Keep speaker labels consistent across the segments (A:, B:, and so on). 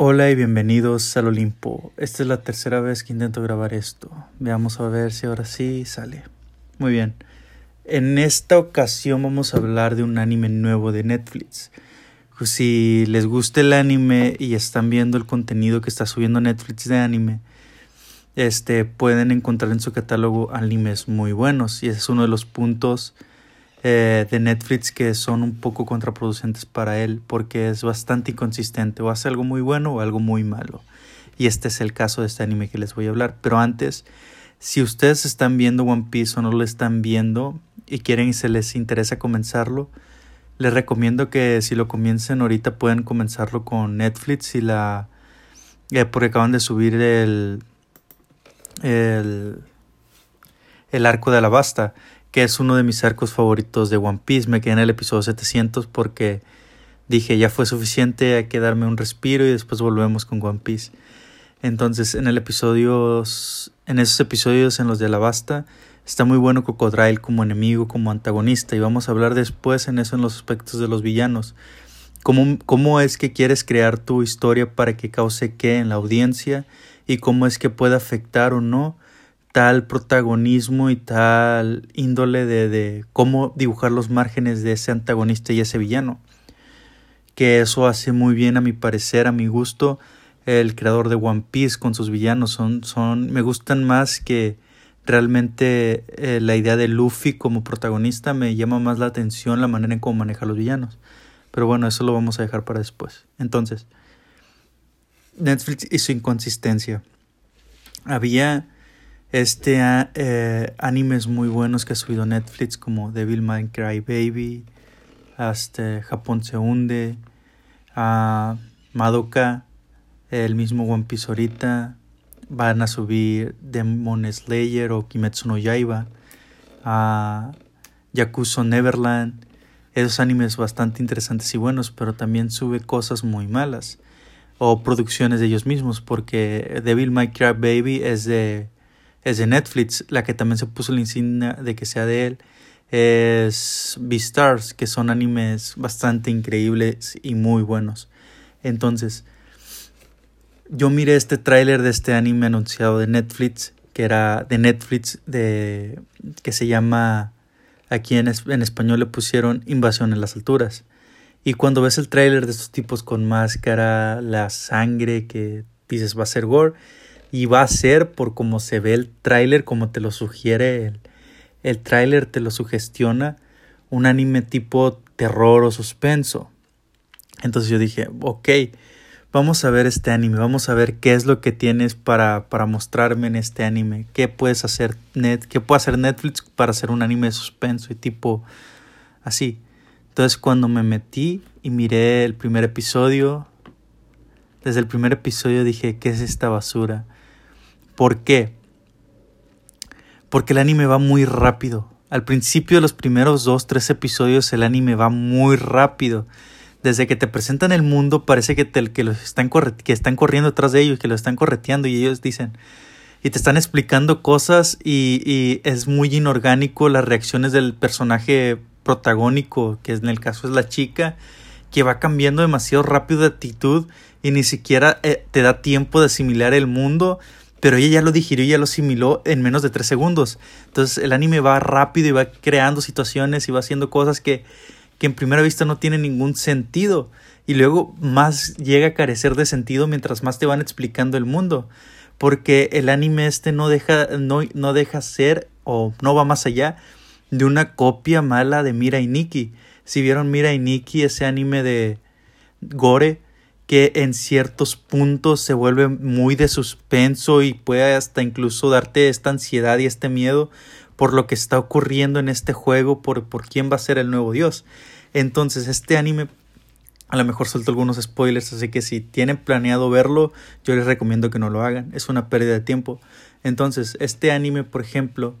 A: Hola y bienvenidos al Olimpo. Esta es la tercera vez que intento grabar esto. Veamos a ver si ahora sí sale. Muy bien. En esta ocasión vamos a hablar de un anime nuevo de Netflix. Si les gusta el anime y están viendo el contenido que está subiendo Netflix de anime, este pueden encontrar en su catálogo animes muy buenos y ese es uno de los puntos eh, de Netflix que son un poco contraproducentes para él porque es bastante inconsistente o hace algo muy bueno o algo muy malo. Y este es el caso de este anime que les voy a hablar. Pero antes, si ustedes están viendo One Piece o no lo están viendo y quieren y se les interesa comenzarlo, les recomiendo que si lo comiencen ahorita pueden comenzarlo con Netflix y la... Eh, porque acaban de subir el, el, el arco de Alabasta que es uno de mis arcos favoritos de One Piece. Me quedé en el episodio 700 porque dije ya fue suficiente, hay que darme un respiro y después volvemos con One Piece. Entonces en el episodio, en esos episodios en los de Alabasta, está muy bueno Cocodrile como enemigo, como antagonista y vamos a hablar después en eso en los aspectos de los villanos. Cómo, cómo es que quieres crear tu historia para que cause qué en la audiencia y cómo es que puede afectar o no tal protagonismo y tal índole de, de, cómo dibujar los márgenes de ese antagonista y ese villano. Que eso hace muy bien a mi parecer, a mi gusto, el creador de One Piece con sus villanos. Son, son, me gustan más que realmente eh, la idea de Luffy como protagonista me llama más la atención la manera en cómo maneja a los villanos. Pero bueno, eso lo vamos a dejar para después. Entonces, Netflix y su inconsistencia. Había este eh, animes muy buenos que ha subido Netflix como Devil May Cry Baby, hasta Japón se hunde, a Madoka, el mismo One Piece ahorita, van a subir Demon Slayer o Kimetsu no Yaiba, a Yakuza Neverland, esos animes bastante interesantes y buenos, pero también sube cosas muy malas o producciones de ellos mismos, porque Devil May Cry Baby es de es de Netflix, la que también se puso la insignia de que sea de él es Beastars, que son animes bastante increíbles y muy buenos. Entonces, yo miré este tráiler de este anime anunciado de Netflix, que era de Netflix, de, que se llama, aquí en, en español le pusieron Invasión en las Alturas. Y cuando ves el tráiler de estos tipos con máscara, la sangre que dices va a ser gore, y va a ser por como se ve el tráiler, como te lo sugiere el, el tráiler, te lo sugestiona, un anime tipo terror o suspenso. Entonces yo dije, ok, vamos a ver este anime, vamos a ver qué es lo que tienes para, para mostrarme en este anime, qué puedes hacer net, qué puede hacer Netflix para hacer un anime de suspenso y tipo así. Entonces cuando me metí y miré el primer episodio, desde el primer episodio dije, ¿qué es esta basura? ¿Por qué? Porque el anime va muy rápido. Al principio de los primeros dos, tres episodios el anime va muy rápido. Desde que te presentan el mundo parece que, te, que, los están que están corriendo detrás de ellos, que lo están correteando y ellos dicen y te están explicando cosas y, y, es muy inorgánico las reacciones del personaje protagónico, que en el caso es la chica, que va cambiando demasiado rápido de actitud y ni siquiera eh, te da tiempo de asimilar el mundo pero ella ya lo digirió y ya lo asimiló en menos de tres segundos. Entonces el anime va rápido y va creando situaciones y va haciendo cosas que, que en primera vista no tienen ningún sentido. Y luego más llega a carecer de sentido mientras más te van explicando el mundo. Porque el anime este no deja, no, no deja ser o no va más allá de una copia mala de Mira y Nikki. Si vieron Mira y Nikki, ese anime de Gore, que en ciertos puntos se vuelve muy de suspenso y puede hasta incluso darte esta ansiedad y este miedo por lo que está ocurriendo en este juego, por, por quién va a ser el nuevo dios. Entonces, este anime, a lo mejor suelto algunos spoilers, así que si tienen planeado verlo, yo les recomiendo que no lo hagan, es una pérdida de tiempo. Entonces, este anime, por ejemplo,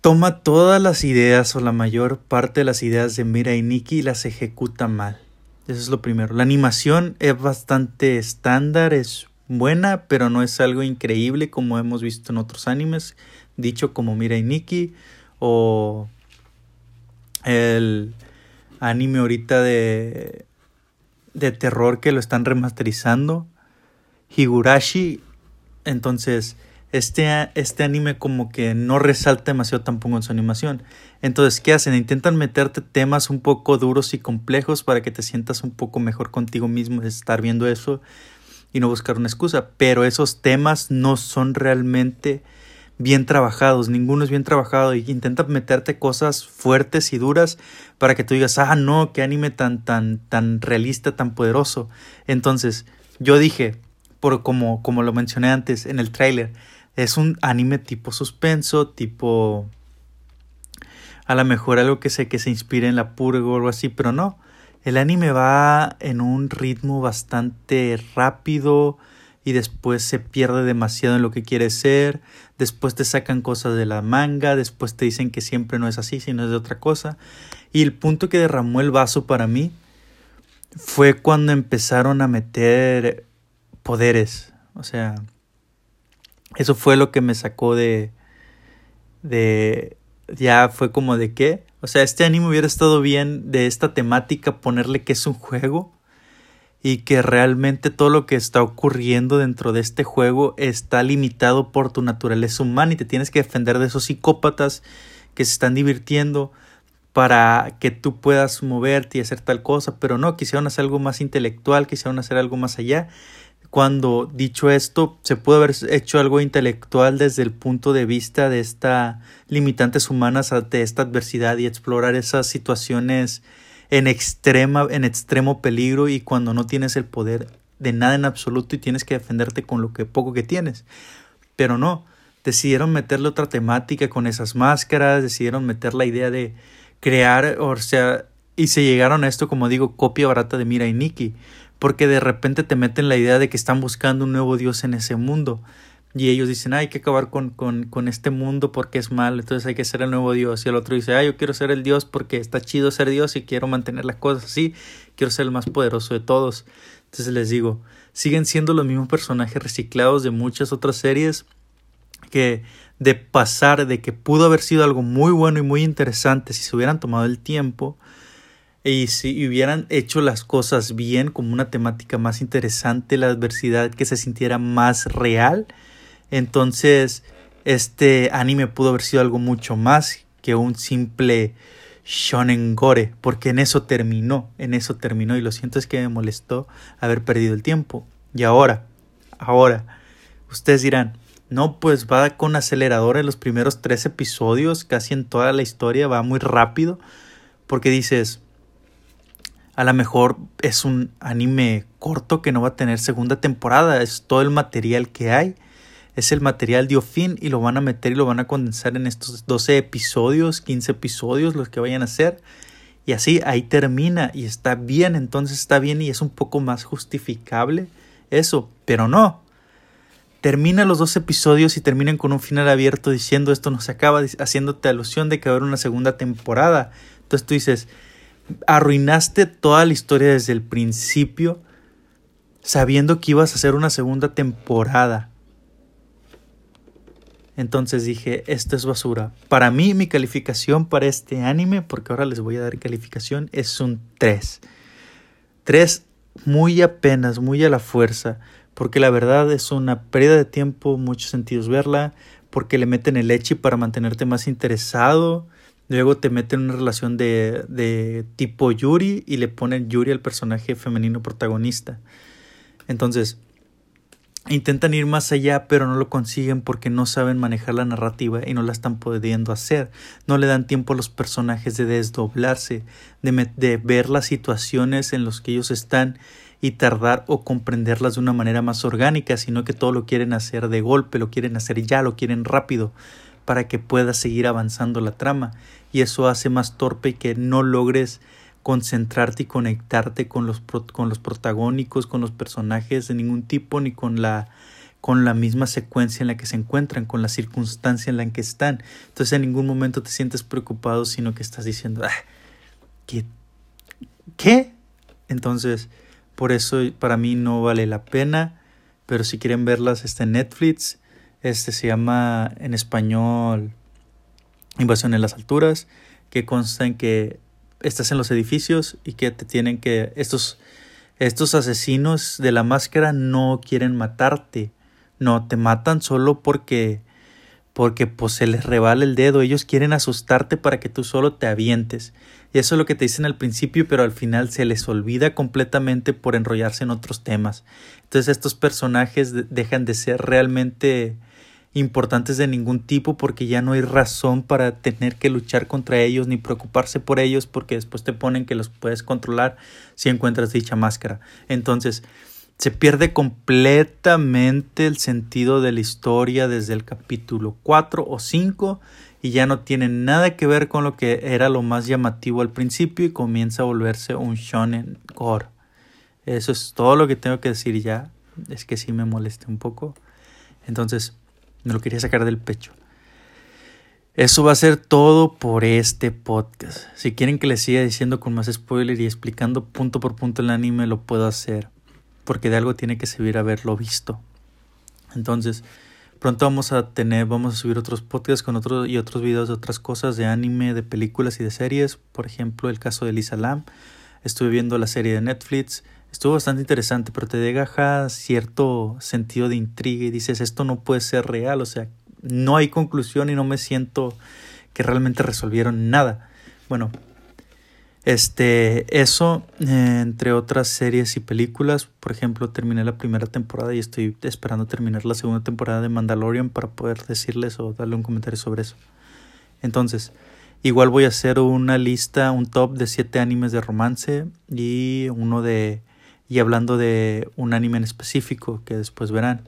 A: toma todas las ideas o la mayor parte de las ideas de Mira y Nikki y las ejecuta mal. Eso es lo primero. La animación es bastante estándar, es buena, pero no es algo increíble como hemos visto en otros animes, dicho como Mirai Nikki o el anime ahorita de de terror que lo están remasterizando. Higurashi. Entonces, este, este anime como que no resalta demasiado tampoco en su animación. Entonces, ¿qué hacen? Intentan meterte temas un poco duros y complejos para que te sientas un poco mejor contigo mismo de estar viendo eso y no buscar una excusa. Pero esos temas no son realmente bien trabajados, ninguno es bien trabajado y intenta meterte cosas fuertes y duras para que tú digas, ah, no, qué anime tan, tan, tan realista, tan poderoso. Entonces, yo dije, por como, como lo mencioné antes en el tráiler, es un anime tipo suspenso, tipo a lo mejor algo que sé que se inspire en la purga o algo así, pero no. El anime va en un ritmo bastante rápido y después se pierde demasiado en lo que quiere ser, después te sacan cosas de la manga, después te dicen que siempre no es así, sino es de otra cosa. Y el punto que derramó el vaso para mí fue cuando empezaron a meter poderes, o sea, eso fue lo que me sacó de. de. ya fue como de qué. O sea, este anime hubiera estado bien de esta temática ponerle que es un juego y que realmente todo lo que está ocurriendo dentro de este juego está limitado por tu naturaleza humana y te tienes que defender de esos psicópatas que se están divirtiendo para que tú puedas moverte y hacer tal cosa, pero no, quisieron hacer algo más intelectual, quisieron hacer algo más allá cuando dicho esto se puede haber hecho algo intelectual desde el punto de vista de estas limitantes humanas ante esta adversidad y explorar esas situaciones en extrema en extremo peligro y cuando no tienes el poder de nada en absoluto y tienes que defenderte con lo que poco que tienes pero no decidieron meterle otra temática con esas máscaras decidieron meter la idea de crear o sea y se llegaron a esto como digo copia barata de Mira y Nikki porque de repente te meten la idea de que están buscando un nuevo Dios en ese mundo. Y ellos dicen, hay que acabar con, con, este mundo porque es malo, entonces hay que ser el nuevo Dios. Y el otro dice, ay, yo quiero ser el Dios porque está chido ser Dios y quiero mantener las cosas así, quiero ser el más poderoso de todos. Entonces les digo, siguen siendo los mismos personajes reciclados de muchas otras series que de pasar de que pudo haber sido algo muy bueno y muy interesante si se hubieran tomado el tiempo y si hubieran hecho las cosas bien, como una temática más interesante, la adversidad que se sintiera más real, entonces este anime pudo haber sido algo mucho más que un simple shonen gore, porque en eso terminó, en eso terminó y lo siento es que me molestó haber perdido el tiempo. Y ahora, ahora, ustedes dirán, no, pues va con acelerador en los primeros tres episodios, casi en toda la historia, va muy rápido, porque dices, a lo mejor es un anime corto que no va a tener segunda temporada. Es todo el material que hay. Es el material dio fin y lo van a meter y lo van a condensar en estos 12 episodios, 15 episodios, los que vayan a hacer. Y así ahí termina y está bien, entonces está bien y es un poco más justificable eso, pero no. Termina los dos episodios y terminan con un final abierto diciendo esto no se acaba, haciéndote alusión de que va a haber una segunda temporada. Entonces tú dices, arruinaste toda la historia desde el principio sabiendo que ibas a hacer una segunda temporada. Entonces dije, esto es basura. Para mí mi calificación para este anime, porque ahora les voy a dar calificación, es un 3. 3 muy apenas, muy a la fuerza, porque la verdad es una pérdida de tiempo, muchos sentidos verla, porque le meten el leche para mantenerte más interesado Luego te meten una relación de, de tipo Yuri y le ponen Yuri al personaje femenino protagonista. Entonces, intentan ir más allá, pero no lo consiguen porque no saben manejar la narrativa y no la están pudiendo hacer. No le dan tiempo a los personajes de desdoblarse, de, de ver las situaciones en las que ellos están y tardar o comprenderlas de una manera más orgánica, sino que todo lo quieren hacer de golpe, lo quieren hacer ya, lo quieren rápido para que pueda seguir avanzando la trama y eso hace más torpe que no logres concentrarte y conectarte con los, con los protagónicos, con los personajes de ningún tipo, ni con la, con la misma secuencia en la que se encuentran, con la circunstancia en la que están. Entonces en ningún momento te sientes preocupado, sino que estás diciendo, ah, ¿qué? ¿Qué? Entonces, por eso para mí no vale la pena, pero si quieren verlas está en Netflix, este se llama en español invasión en las alturas, que consta en que estás en los edificios y que te tienen que estos Estos asesinos de la máscara no quieren matarte. No, te matan solo porque porque pues se les rebala el dedo, ellos quieren asustarte para que tú solo te avientes. Y eso es lo que te dicen al principio, pero al final se les olvida completamente por enrollarse en otros temas. Entonces estos personajes dejan de ser realmente importantes de ningún tipo porque ya no hay razón para tener que luchar contra ellos ni preocuparse por ellos porque después te ponen que los puedes controlar si encuentras dicha máscara. Entonces, se pierde completamente el sentido de la historia desde el capítulo 4 o 5 y ya no tiene nada que ver con lo que era lo más llamativo al principio y comienza a volverse un shonen gore. Eso es todo lo que tengo que decir ya. Es que sí me moleste un poco. Entonces, me lo quería sacar del pecho. Eso va a ser todo por este podcast. Si quieren que les siga diciendo con más spoiler y explicando punto por punto el anime, lo puedo hacer porque de algo tiene que servir haberlo visto. Entonces, pronto vamos a tener, vamos a subir otros podcasts con otros y otros videos de otras cosas de anime, de películas y de series. Por ejemplo, el caso de Lisa Lam. Estuve viendo la serie de Netflix. Estuvo bastante interesante, pero te deja cierto sentido de intriga y dices, esto no puede ser real. O sea, no hay conclusión y no me siento que realmente resolvieron nada. Bueno, este, eso, eh, entre otras series y películas, por ejemplo, terminé la primera temporada y estoy esperando terminar la segunda temporada de Mandalorian para poder decirles o darle un comentario sobre eso. Entonces, igual voy a hacer una lista, un top de siete animes de romance y uno de, y hablando de un anime en específico que después verán.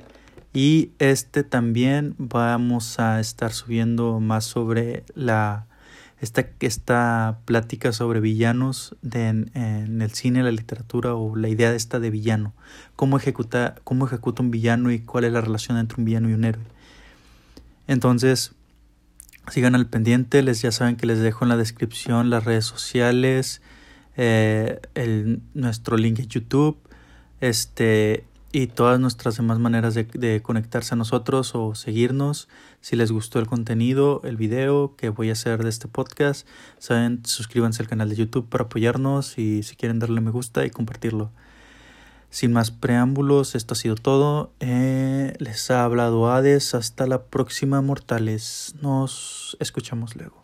A: Y este también vamos a estar subiendo más sobre la esta, esta plática sobre villanos de, en, el cine, la literatura o la idea de esta de villano. Cómo ejecuta, cómo ejecuta un villano y cuál es la relación entre un villano y un héroe. Entonces, sigan al pendiente. Les ya saben que les dejo en la descripción las redes sociales, eh, el, nuestro link en YouTube. Este, y todas nuestras demás maneras de, conectarse a nosotros o seguirnos. Si les gustó el contenido, el video que voy a hacer de este podcast, saben, suscríbanse al canal de YouTube para apoyarnos y si quieren darle me gusta y compartirlo. Sin más preámbulos, esto ha sido todo. Eh, les ha hablado Hades. Hasta la próxima, mortales. Nos escuchamos luego.